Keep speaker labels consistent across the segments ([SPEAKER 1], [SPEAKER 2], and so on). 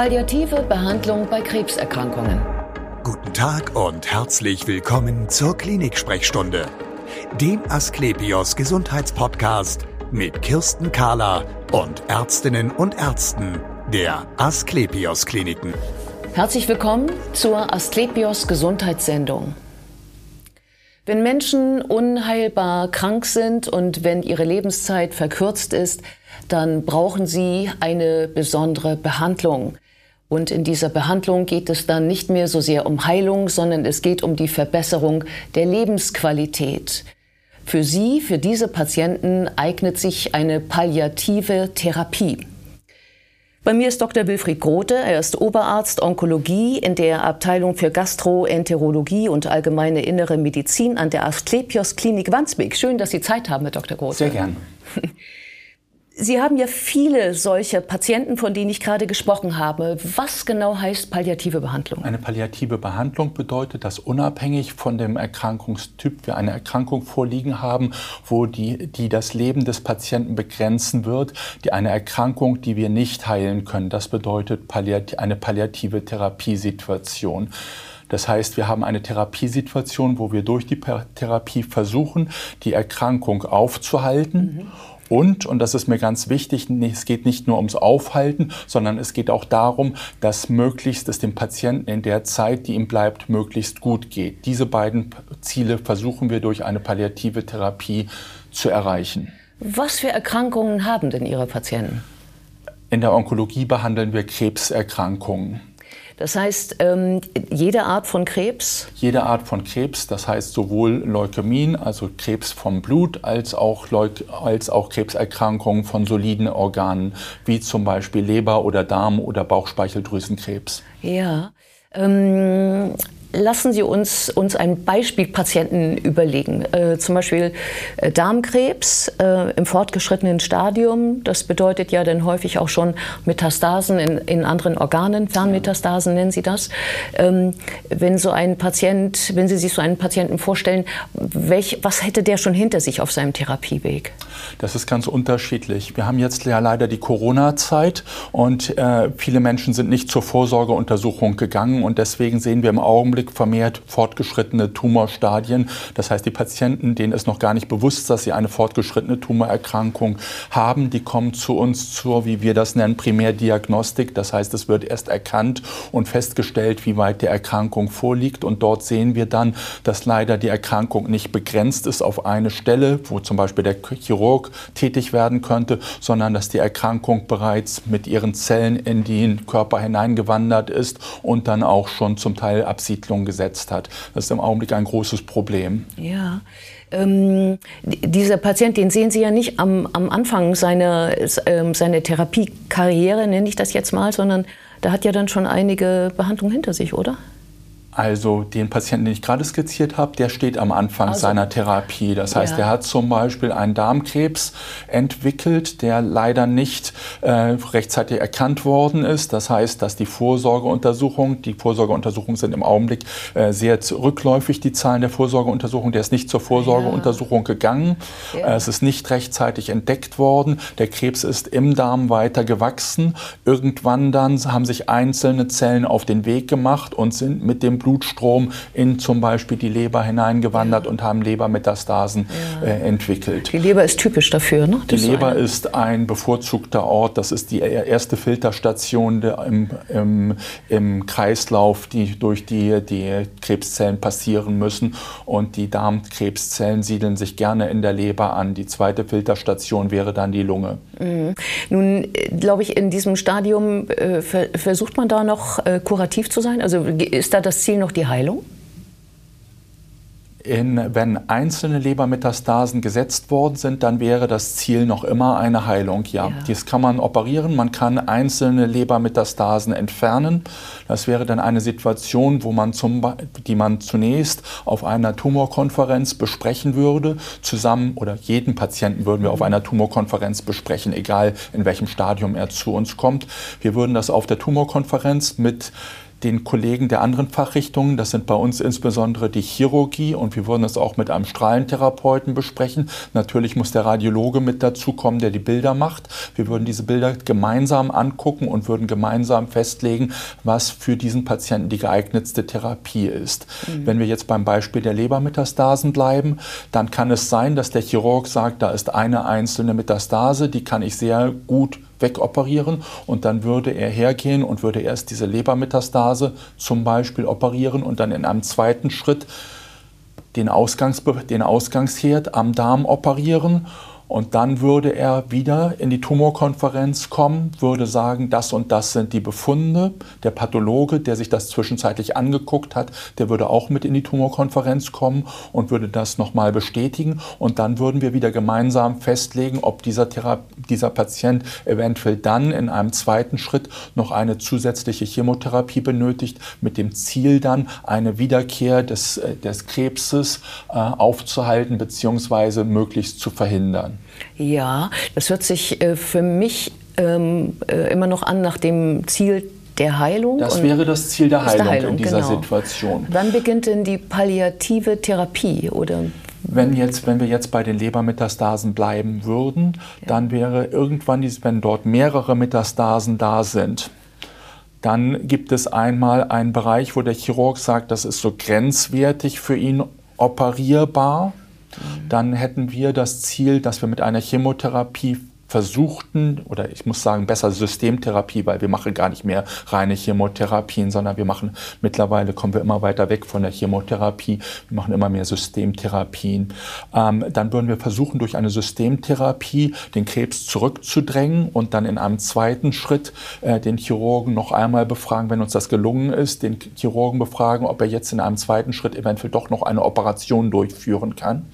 [SPEAKER 1] Palliative Behandlung bei Krebserkrankungen.
[SPEAKER 2] Guten Tag und herzlich willkommen zur Klinik-Sprechstunde, dem Asklepios Gesundheitspodcast mit Kirsten Kahler und Ärztinnen und Ärzten der Asklepios Kliniken.
[SPEAKER 1] Herzlich willkommen zur Asklepios Gesundheitssendung. Wenn Menschen unheilbar krank sind und wenn ihre Lebenszeit verkürzt ist, dann brauchen sie eine besondere Behandlung. Und in dieser Behandlung geht es dann nicht mehr so sehr um Heilung, sondern es geht um die Verbesserung der Lebensqualität. Für Sie, für diese Patienten eignet sich eine palliative Therapie. Bei mir ist Dr. Wilfried Grote. Er ist Oberarzt Onkologie in der Abteilung für Gastroenterologie und allgemeine innere Medizin an der Asklepios Klinik Wandsbek. Schön, dass Sie Zeit haben, Herr Dr. Grote.
[SPEAKER 3] Sehr gern.
[SPEAKER 1] Sie haben ja viele solche Patienten, von denen ich gerade gesprochen habe. Was genau heißt palliative Behandlung?
[SPEAKER 3] Eine palliative Behandlung bedeutet, dass unabhängig von dem Erkrankungstyp wir eine Erkrankung vorliegen haben, wo die, die das Leben des Patienten begrenzen wird, die eine Erkrankung, die wir nicht heilen können. Das bedeutet eine palliative Therapiesituation. Das heißt, wir haben eine Therapiesituation, wo wir durch die Therapie versuchen, die Erkrankung aufzuhalten. Mhm und, und das ist mir ganz wichtig, es geht nicht nur ums Aufhalten, sondern es geht auch darum, dass möglichst es dem Patienten in der Zeit, die ihm bleibt, möglichst gut geht. Diese beiden Ziele versuchen wir durch eine palliative Therapie zu erreichen.
[SPEAKER 1] Was für Erkrankungen haben denn Ihre Patienten?
[SPEAKER 3] In der Onkologie behandeln wir Krebserkrankungen.
[SPEAKER 1] Das heißt, ähm, jede Art von Krebs?
[SPEAKER 3] Jede Art von Krebs, das heißt sowohl Leukämien, also Krebs vom Blut, als auch, Leuk als auch Krebserkrankungen von soliden Organen, wie zum Beispiel Leber- oder Darm- oder Bauchspeicheldrüsenkrebs.
[SPEAKER 1] Ja. Ähm, Lassen Sie uns, uns einen Beispielpatienten überlegen. Äh, zum Beispiel äh, Darmkrebs äh, im fortgeschrittenen Stadium. Das bedeutet ja dann häufig auch schon Metastasen in, in anderen Organen. Fernmetastasen nennen Sie das. Ähm, wenn so ein Patient, wenn Sie sich so einen Patienten vorstellen, welch, was hätte der schon hinter sich auf seinem Therapieweg?
[SPEAKER 3] Das ist ganz unterschiedlich. Wir haben jetzt ja leider die Corona-Zeit und äh, viele Menschen sind nicht zur Vorsorgeuntersuchung gegangen und deswegen sehen wir im Augenblick Augenblick vermehrt fortgeschrittene Tumorstadien. Das heißt, die Patienten, denen ist noch gar nicht bewusst, dass sie eine fortgeschrittene Tumorerkrankung haben, die kommen zu uns zur, wie wir das nennen, Primärdiagnostik. Das heißt, es wird erst erkannt und festgestellt, wie weit die Erkrankung vorliegt. Und dort sehen wir dann, dass leider die Erkrankung nicht begrenzt ist auf eine Stelle, wo zum Beispiel der Chirurg tätig werden könnte, sondern dass die Erkrankung bereits mit ihren Zellen in den Körper hineingewandert ist und dann auch schon zum Teil Absiedlung Entwicklung gesetzt hat. Das ist im Augenblick ein großes Problem.
[SPEAKER 1] Ja. Ähm, dieser Patient, den sehen Sie ja nicht am, am Anfang seiner, äh, seiner Therapiekarriere, nenne ich das jetzt mal, sondern da hat ja dann schon einige Behandlungen hinter sich, oder?
[SPEAKER 3] Also den Patienten, den ich gerade skizziert habe, der steht am Anfang also, seiner Therapie. Das heißt, ja. er hat zum Beispiel einen Darmkrebs entwickelt, der leider nicht äh, rechtzeitig erkannt worden ist. Das heißt, dass die Vorsorgeuntersuchung, die Vorsorgeuntersuchungen sind im Augenblick äh, sehr rückläufig, die Zahlen der Vorsorgeuntersuchung. Der ist nicht zur Vorsorgeuntersuchung ja. gegangen. Ja. Äh, es ist nicht rechtzeitig entdeckt worden. Der Krebs ist im Darm weiter gewachsen. Irgendwann dann haben sich einzelne Zellen auf den Weg gemacht und sind mit dem Blutstrom in zum Beispiel die Leber hineingewandert ja. und haben Lebermetastasen ja. äh, entwickelt.
[SPEAKER 1] Die Leber ist typisch dafür, ne?
[SPEAKER 3] Das die Leber ist, ein bevorzugter Ort. Das ist die erste Filterstation im, im, im Kreislauf, die durch die die Krebszellen passieren müssen. Und die Darmkrebszellen siedeln sich gerne in der Leber an. Die zweite Filterstation wäre dann die Lunge.
[SPEAKER 1] Mhm. Nun, glaube ich, in diesem Stadium äh, versucht man da noch äh, kurativ zu sein? Also ist da das Ziel noch die Heilung?
[SPEAKER 3] In, wenn einzelne Lebermetastasen gesetzt worden sind, dann wäre das Ziel noch immer eine Heilung. Ja, ja. das kann man operieren. Man kann einzelne Lebermetastasen entfernen. Das wäre dann eine Situation, wo man zum, die man zunächst auf einer Tumorkonferenz besprechen würde. Zusammen oder jeden Patienten würden wir auf einer Tumorkonferenz besprechen, egal in welchem Stadium er zu uns kommt. Wir würden das auf der Tumorkonferenz mit den Kollegen der anderen Fachrichtungen, das sind bei uns insbesondere die Chirurgie und wir würden es auch mit einem Strahlentherapeuten besprechen. Natürlich muss der Radiologe mit dazukommen, der die Bilder macht. Wir würden diese Bilder gemeinsam angucken und würden gemeinsam festlegen, was für diesen Patienten die geeignetste Therapie ist. Mhm. Wenn wir jetzt beim Beispiel der Lebermetastasen bleiben, dann kann es sein, dass der Chirurg sagt, da ist eine einzelne Metastase, die kann ich sehr gut wegoperieren und dann würde er hergehen und würde erst diese Lebermetastase zum Beispiel operieren und dann in einem zweiten Schritt den, Ausgangs, den Ausgangsherd am Darm operieren und dann würde er wieder in die Tumorkonferenz kommen, würde sagen, das und das sind die Befunde. Der Pathologe, der sich das zwischenzeitlich angeguckt hat, der würde auch mit in die Tumorkonferenz kommen und würde das nochmal bestätigen. Und dann würden wir wieder gemeinsam festlegen, ob dieser, dieser Patient eventuell dann in einem zweiten Schritt noch eine zusätzliche Chemotherapie benötigt, mit dem Ziel dann eine Wiederkehr des, äh, des Krebses äh, aufzuhalten bzw. möglichst zu verhindern.
[SPEAKER 1] Ja, das hört sich äh, für mich ähm, äh, immer noch an nach dem Ziel der Heilung.
[SPEAKER 3] Das wäre das Ziel der Heilung, der Heilung in dieser genau. Situation.
[SPEAKER 1] Wann beginnt denn die palliative Therapie? Oder?
[SPEAKER 3] Wenn, jetzt, wenn wir jetzt bei den Lebermetastasen bleiben würden, ja. dann wäre irgendwann, wenn dort mehrere Metastasen da sind, dann gibt es einmal einen Bereich, wo der Chirurg sagt, das ist so grenzwertig für ihn operierbar. Dann hätten wir das Ziel, dass wir mit einer Chemotherapie versuchten, oder ich muss sagen, besser Systemtherapie, weil wir machen gar nicht mehr reine Chemotherapien, sondern wir machen mittlerweile kommen wir immer weiter weg von der Chemotherapie, wir machen immer mehr Systemtherapien. Ähm, dann würden wir versuchen, durch eine Systemtherapie den Krebs zurückzudrängen und dann in einem zweiten Schritt äh, den Chirurgen noch einmal befragen, wenn uns das gelungen ist, den Chirurgen befragen, ob er jetzt in einem zweiten Schritt eventuell doch noch eine Operation durchführen kann.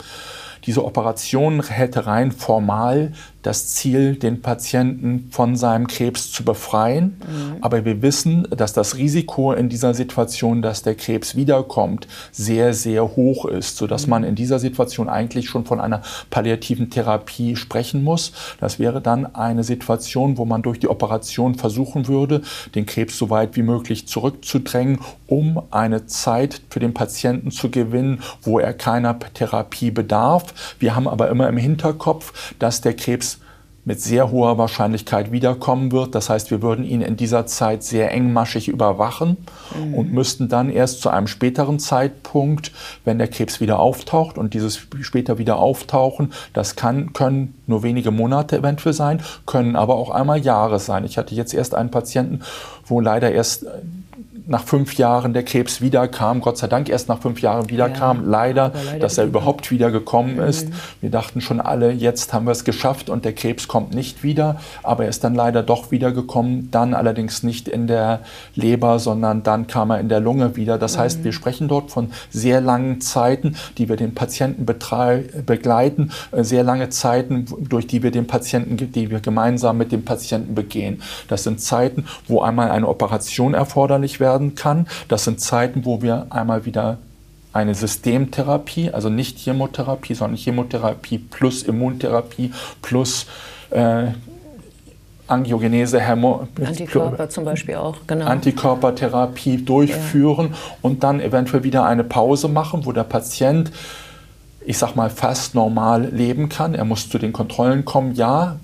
[SPEAKER 3] Diese Operation hätte rein formal das Ziel, den Patienten von seinem Krebs zu befreien. Mhm. Aber wir wissen, dass das Risiko in dieser Situation, dass der Krebs wiederkommt, sehr, sehr hoch ist, sodass mhm. man in dieser Situation eigentlich schon von einer palliativen Therapie sprechen muss. Das wäre dann eine Situation, wo man durch die Operation versuchen würde, den Krebs so weit wie möglich zurückzudrängen, um eine Zeit für den Patienten zu gewinnen, wo er keiner Therapie bedarf. Wir haben aber immer im Hinterkopf, dass der Krebs mit sehr hoher Wahrscheinlichkeit wiederkommen wird. Das heißt, wir würden ihn in dieser Zeit sehr engmaschig überwachen mhm. und müssten dann erst zu einem späteren Zeitpunkt, wenn der Krebs wieder auftaucht und dieses später wieder auftauchen, das kann, können nur wenige Monate eventuell sein, können aber auch einmal Jahre sein. Ich hatte jetzt erst einen Patienten, wo leider erst nach fünf Jahren der Krebs wiederkam, Gott sei Dank erst nach fünf Jahren wiederkam, ja, leider, leider, dass er überhaupt wiedergekommen mhm. ist. Wir dachten schon alle, jetzt haben wir es geschafft und der Krebs kommt nicht wieder, aber er ist dann leider doch wiedergekommen, dann allerdings nicht in der Leber, sondern dann kam er in der Lunge wieder. Das mhm. heißt, wir sprechen dort von sehr langen Zeiten, die wir den Patienten begleiten, äh, sehr lange Zeiten, durch die wir den Patienten, die wir gemeinsam mit dem Patienten begehen. Das sind Zeiten, wo einmal eine Operation erforderlich wäre, werden kann. Das sind Zeiten, wo wir einmal wieder eine Systemtherapie, also nicht Chemotherapie, sondern Chemotherapie plus Immuntherapie plus äh, Angiogenese, Hämo
[SPEAKER 1] Antikörper zum Beispiel auch,
[SPEAKER 3] genau. Antikörpertherapie durchführen ja. und dann eventuell wieder eine Pause machen, wo der Patient, ich sag mal, fast normal leben kann. Er muss zu den Kontrollen kommen. Ja,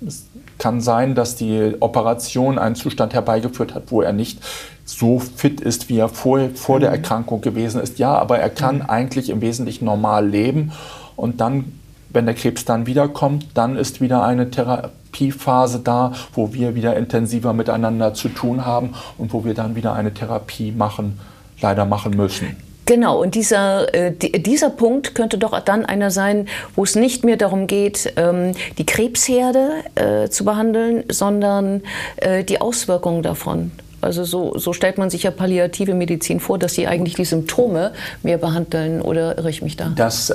[SPEAKER 3] kann sein, dass die Operation einen Zustand herbeigeführt hat, wo er nicht so fit ist, wie er vor, vor der mhm. Erkrankung gewesen ist. Ja, aber er kann mhm. eigentlich im Wesentlichen normal leben. Und dann, wenn der Krebs dann wiederkommt, dann ist wieder eine Therapiephase da, wo wir wieder intensiver miteinander zu tun haben und wo wir dann wieder eine Therapie machen, leider machen müssen.
[SPEAKER 1] Genau, und dieser, äh, dieser Punkt könnte doch dann einer sein, wo es nicht mehr darum geht, ähm, die Krebsherde äh, zu behandeln, sondern äh, die Auswirkungen davon. Also so, so stellt man sich ja palliative Medizin vor, dass sie eigentlich die Symptome mehr behandeln oder irre ich mich da?
[SPEAKER 3] Das,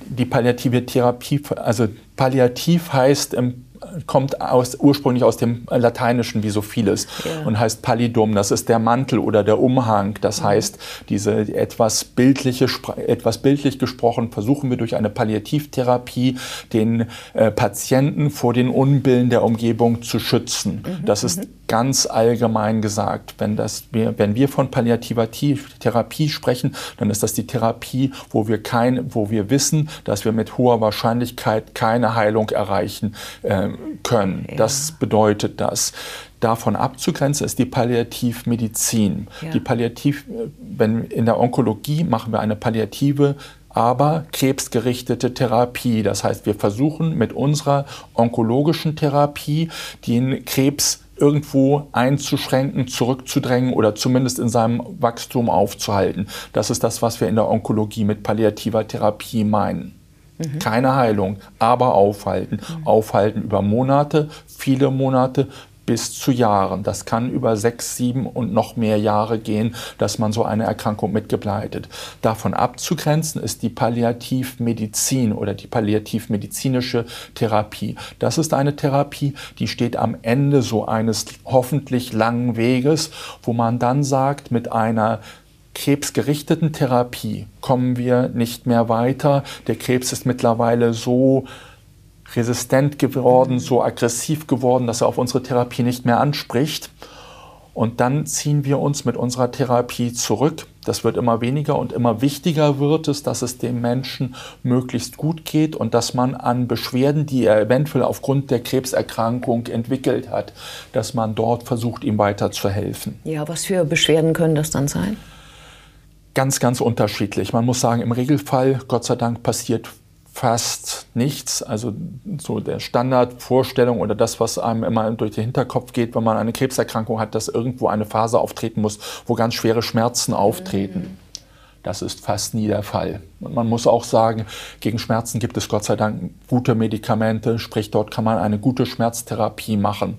[SPEAKER 3] die palliative Therapie, also palliativ heißt im kommt aus, ursprünglich aus dem Lateinischen wie so vieles ja. und heißt Pallidum. Das ist der Mantel oder der Umhang. Das mhm. heißt, diese etwas bildliche, etwas bildlich gesprochen, versuchen wir durch eine Palliativtherapie den äh, Patienten vor den Unbillen der Umgebung zu schützen. Mhm. Das ist mhm. ganz allgemein gesagt. Wenn, das, wir, wenn wir von palliativer Therapie sprechen, dann ist das die Therapie, wo wir, kein, wo wir wissen, dass wir mit hoher Wahrscheinlichkeit keine Heilung erreichen äh, können. Ja. Das bedeutet das davon abzugrenzen ist die Palliativmedizin. Ja. Die Palliativ, wenn in der Onkologie machen wir eine palliative aber krebsgerichtete Therapie. Das heißt, wir versuchen mit unserer onkologischen Therapie den Krebs irgendwo einzuschränken, zurückzudrängen oder zumindest in seinem Wachstum aufzuhalten. Das ist das, was wir in der Onkologie mit palliativer Therapie meinen. Mhm. Keine Heilung, aber aufhalten. Mhm. Aufhalten über Monate, viele Monate, bis zu Jahren. Das kann über sechs, sieben und noch mehr Jahre gehen, dass man so eine Erkrankung mitgebleitet. Davon abzugrenzen ist die Palliativmedizin oder die palliativmedizinische Therapie. Das ist eine Therapie, die steht am Ende so eines hoffentlich langen Weges, wo man dann sagt, mit einer krebsgerichteten Therapie kommen wir nicht mehr weiter. Der Krebs ist mittlerweile so resistent geworden, so aggressiv geworden, dass er auf unsere Therapie nicht mehr anspricht. Und dann ziehen wir uns mit unserer Therapie zurück. Das wird immer weniger und immer wichtiger wird es, dass es dem Menschen möglichst gut geht und dass man an Beschwerden, die er eventuell aufgrund der Krebserkrankung entwickelt hat, dass man dort versucht, ihm weiter zu helfen.
[SPEAKER 1] Ja, was für Beschwerden können das dann sein?
[SPEAKER 3] Ganz, ganz unterschiedlich. Man muss sagen, im Regelfall, Gott sei Dank, passiert fast nichts. Also so der Standardvorstellung oder das, was einem immer durch den Hinterkopf geht, wenn man eine Krebserkrankung hat, dass irgendwo eine Phase auftreten muss, wo ganz schwere Schmerzen auftreten. Mhm. Das ist fast nie der Fall. Und man muss auch sagen, gegen Schmerzen gibt es Gott sei Dank gute Medikamente, sprich dort kann man eine gute Schmerztherapie machen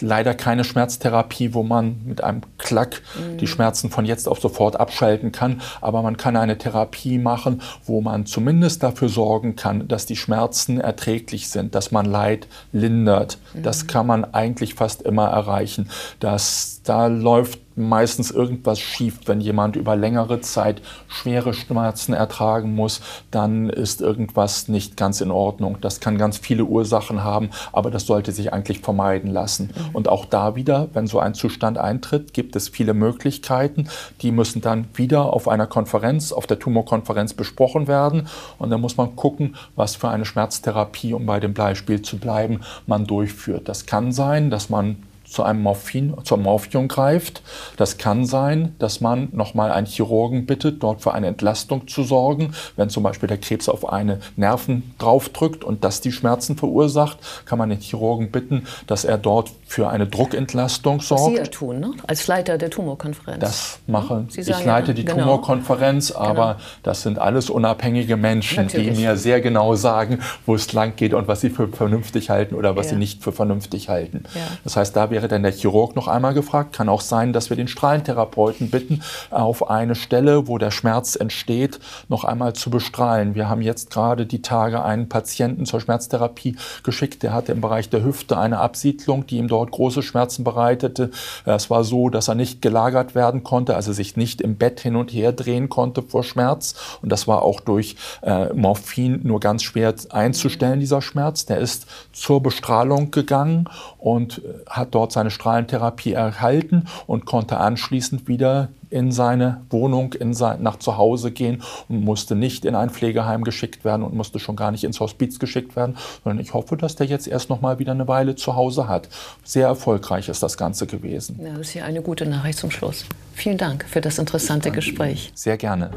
[SPEAKER 3] leider keine Schmerztherapie, wo man mit einem Klack mhm. die Schmerzen von jetzt auf sofort abschalten kann. Aber man kann eine Therapie machen, wo man zumindest dafür sorgen kann, dass die Schmerzen erträglich sind, dass man Leid lindert. Mhm. Das kann man eigentlich fast immer erreichen. Das, da läuft meistens irgendwas schief. Wenn jemand über längere Zeit schwere Schmerzen ertragen muss, dann ist irgendwas nicht ganz in Ordnung. Das kann ganz viele Ursachen haben, aber das sollte sich eigentlich vermeiden lassen. Und auch da wieder, wenn so ein Zustand eintritt, gibt es viele Möglichkeiten. Die müssen dann wieder auf einer Konferenz, auf der Tumorkonferenz besprochen werden. Und dann muss man gucken, was für eine Schmerztherapie, um bei dem Beispiel zu bleiben, man durchführt. Das kann sein, dass man zu einem Morphin, zur Morphium greift. Das kann sein, dass man nochmal einen Chirurgen bittet, dort für eine Entlastung zu sorgen. Wenn zum Beispiel der Krebs auf eine Nerven draufdrückt und das die Schmerzen verursacht, kann man den Chirurgen bitten, dass er dort für eine Druckentlastung sorgt. Was
[SPEAKER 1] Sie ja tun, ne? als Leiter der Tumorkonferenz.
[SPEAKER 3] Das machen. Sie ich leite die genau. Tumorkonferenz, aber genau. das sind alles unabhängige Menschen, Natürlich. die mir sehr genau sagen, wo es lang geht und was sie für vernünftig halten oder was ja. sie nicht für vernünftig halten. Ja. Das heißt, da wäre dann der Chirurg noch einmal gefragt. Kann auch sein, dass wir den Strahlentherapeuten bitten, auf eine Stelle, wo der Schmerz entsteht, noch einmal zu bestrahlen. Wir haben jetzt gerade die Tage einen Patienten zur Schmerztherapie geschickt. Der hatte im Bereich der Hüfte eine Absiedlung, die ihm dort dort große Schmerzen bereitete. Es war so, dass er nicht gelagert werden konnte, also sich nicht im Bett hin und her drehen konnte vor Schmerz. Und das war auch durch äh, Morphin nur ganz schwer einzustellen, dieser Schmerz. Der ist zur Bestrahlung gegangen und äh, hat dort seine Strahlentherapie erhalten und konnte anschließend wieder in seine Wohnung, in sein, nach zu Hause gehen und musste nicht in ein Pflegeheim geschickt werden und musste schon gar nicht ins Hospiz geschickt werden, sondern ich hoffe, dass der jetzt erst noch mal wieder eine Weile zu Hause hat. Sehr erfolgreich ist das Ganze gewesen.
[SPEAKER 1] Ja, das ist ja eine gute Nachricht zum Schluss. Vielen Dank für das interessante Gespräch.
[SPEAKER 3] Sehr gerne.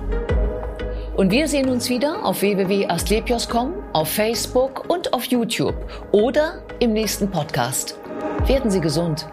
[SPEAKER 1] Und wir sehen uns wieder auf www.astlepios.com, auf Facebook und auf YouTube oder im nächsten Podcast. Werden Sie gesund.